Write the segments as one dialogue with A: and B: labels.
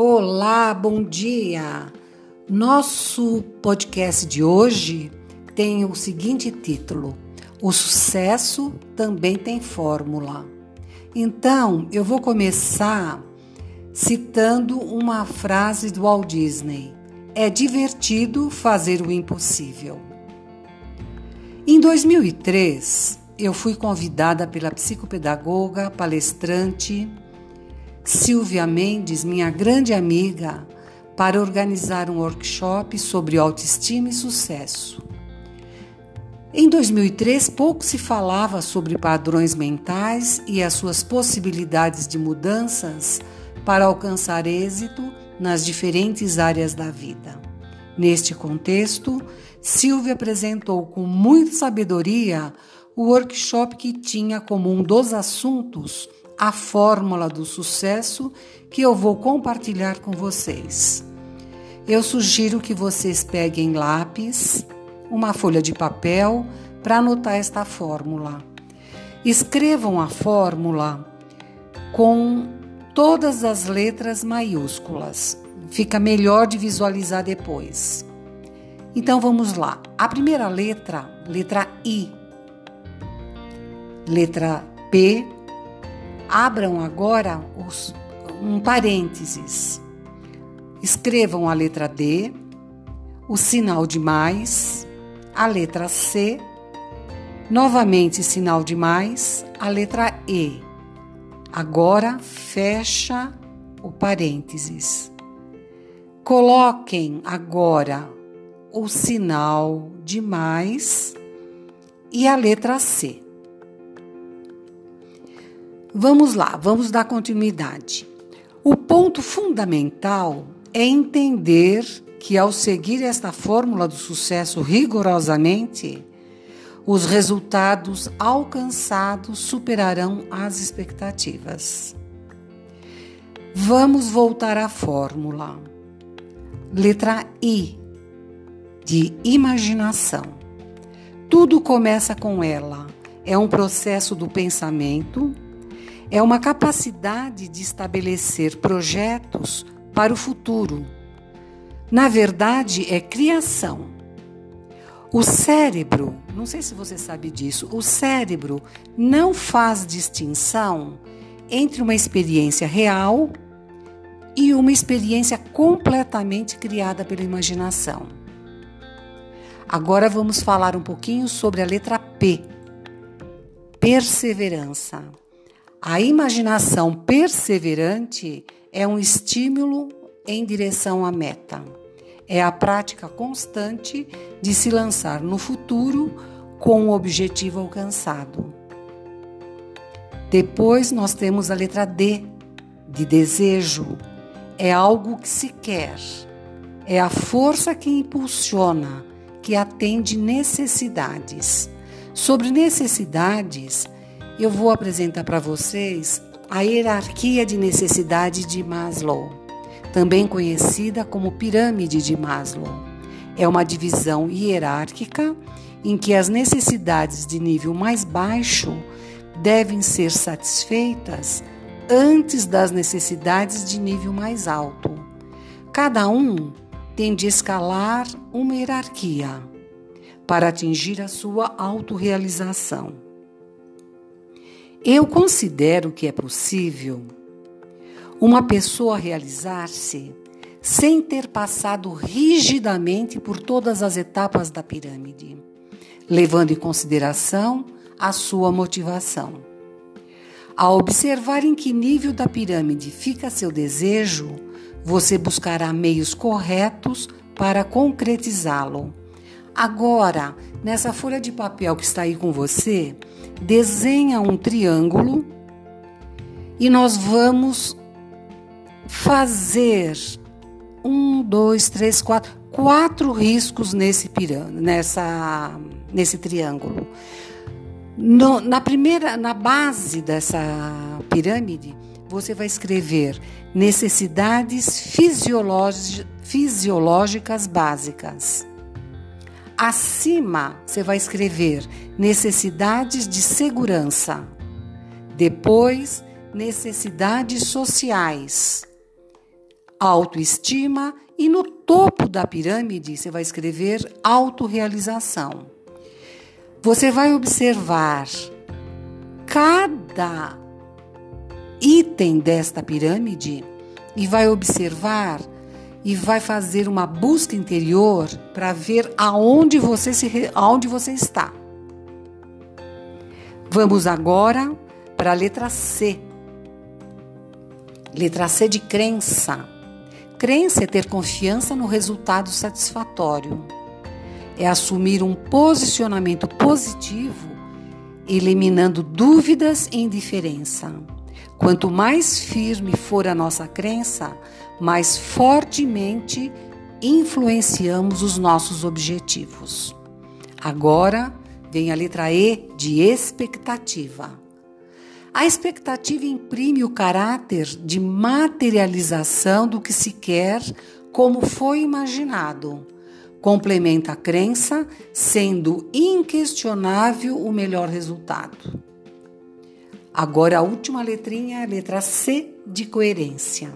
A: Olá, bom dia! Nosso podcast de hoje tem o seguinte título: O sucesso também tem fórmula. Então, eu vou começar citando uma frase do Walt Disney: É divertido fazer o impossível. Em 2003, eu fui convidada pela psicopedagoga, palestrante Silvia Mendes, minha grande amiga, para organizar um workshop sobre autoestima e sucesso. Em 2003, pouco se falava sobre padrões mentais e as suas possibilidades de mudanças para alcançar êxito nas diferentes áreas da vida. Neste contexto, Silvia apresentou com muita sabedoria o workshop que tinha como um dos assuntos a fórmula do sucesso que eu vou compartilhar com vocês. Eu sugiro que vocês peguem lápis, uma folha de papel para anotar esta fórmula. Escrevam a fórmula com todas as letras maiúsculas. Fica melhor de visualizar depois. Então vamos lá. A primeira letra, letra I. Letra P, Abram agora os, um parênteses. Escrevam a letra D, o sinal de mais, a letra C, novamente sinal de mais, a letra E. Agora fecha o parênteses. Coloquem agora o sinal de mais e a letra C. Vamos lá, vamos dar continuidade. O ponto fundamental é entender que, ao seguir esta fórmula do sucesso rigorosamente, os resultados alcançados superarão as expectativas. Vamos voltar à fórmula. Letra I, de imaginação. Tudo começa com ela. É um processo do pensamento é uma capacidade de estabelecer projetos para o futuro. Na verdade, é criação. O cérebro, não sei se você sabe disso, o cérebro não faz distinção entre uma experiência real e uma experiência completamente criada pela imaginação. Agora vamos falar um pouquinho sobre a letra P. Perseverança. A imaginação perseverante é um estímulo em direção à meta. É a prática constante de se lançar no futuro com o objetivo alcançado. Depois nós temos a letra D, de desejo. É algo que se quer. É a força que impulsiona, que atende necessidades. Sobre necessidades, eu vou apresentar para vocês a hierarquia de necessidade de Maslow, também conhecida como pirâmide de Maslow. É uma divisão hierárquica em que as necessidades de nível mais baixo devem ser satisfeitas antes das necessidades de nível mais alto. Cada um tem de escalar uma hierarquia para atingir a sua autorrealização. Eu considero que é possível uma pessoa realizar-se sem ter passado rigidamente por todas as etapas da pirâmide, levando em consideração a sua motivação. Ao observar em que nível da pirâmide fica seu desejo, você buscará meios corretos para concretizá-lo. Agora, nessa folha de papel que está aí com você, desenha um triângulo e nós vamos fazer um, dois, três, quatro, quatro riscos nesse nessa, nesse triângulo. No, na primeira, na base dessa pirâmide, você vai escrever necessidades fisiológicas básicas. Acima, você vai escrever necessidades de segurança. Depois, necessidades sociais. autoestima e no topo da pirâmide você vai escrever autorrealização. Você vai observar cada item desta pirâmide e vai observar e vai fazer uma busca interior para ver aonde você se aonde você está. Vamos agora para a letra C. Letra C de crença. Crença é ter confiança no resultado satisfatório. É assumir um posicionamento positivo, eliminando dúvidas e indiferença. Quanto mais firme for a nossa crença, mais fortemente influenciamos os nossos objetivos. Agora vem a letra E de expectativa. A expectativa imprime o caráter de materialização do que se quer como foi imaginado. Complementa a crença, sendo inquestionável o melhor resultado. Agora a última letrinha é a letra C de coerência.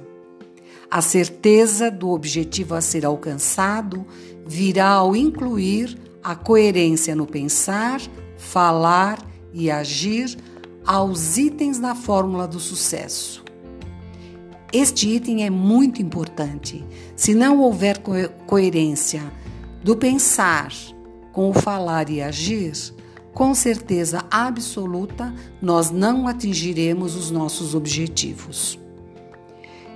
A: A certeza do objetivo a ser alcançado virá ao incluir a coerência no pensar, falar e agir aos itens da fórmula do sucesso. Este item é muito importante. Se não houver co coerência do pensar com o falar e agir, com certeza absoluta nós não atingiremos os nossos objetivos.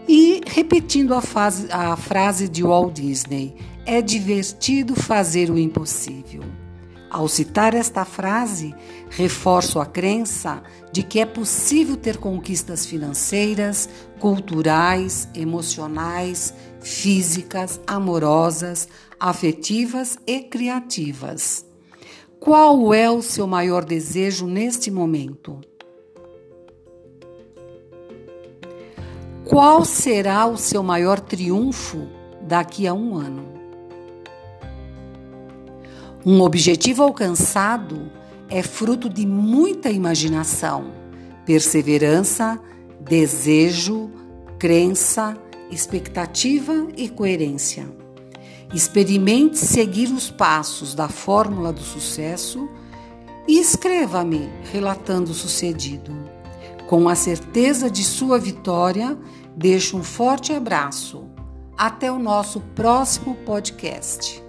A: E repetindo a, fase, a frase de Walt Disney, é divertido fazer o impossível. Ao citar esta frase, reforço a crença de que é possível ter conquistas financeiras, culturais, emocionais, físicas, amorosas, afetivas e criativas. Qual é o seu maior desejo neste momento? Qual será o seu maior triunfo daqui a um ano? Um objetivo alcançado é fruto de muita imaginação, perseverança, desejo, crença, expectativa e coerência. Experimente seguir os passos da fórmula do sucesso e escreva-me relatando o sucedido. Com a certeza de sua vitória, deixo um forte abraço. Até o nosso próximo podcast.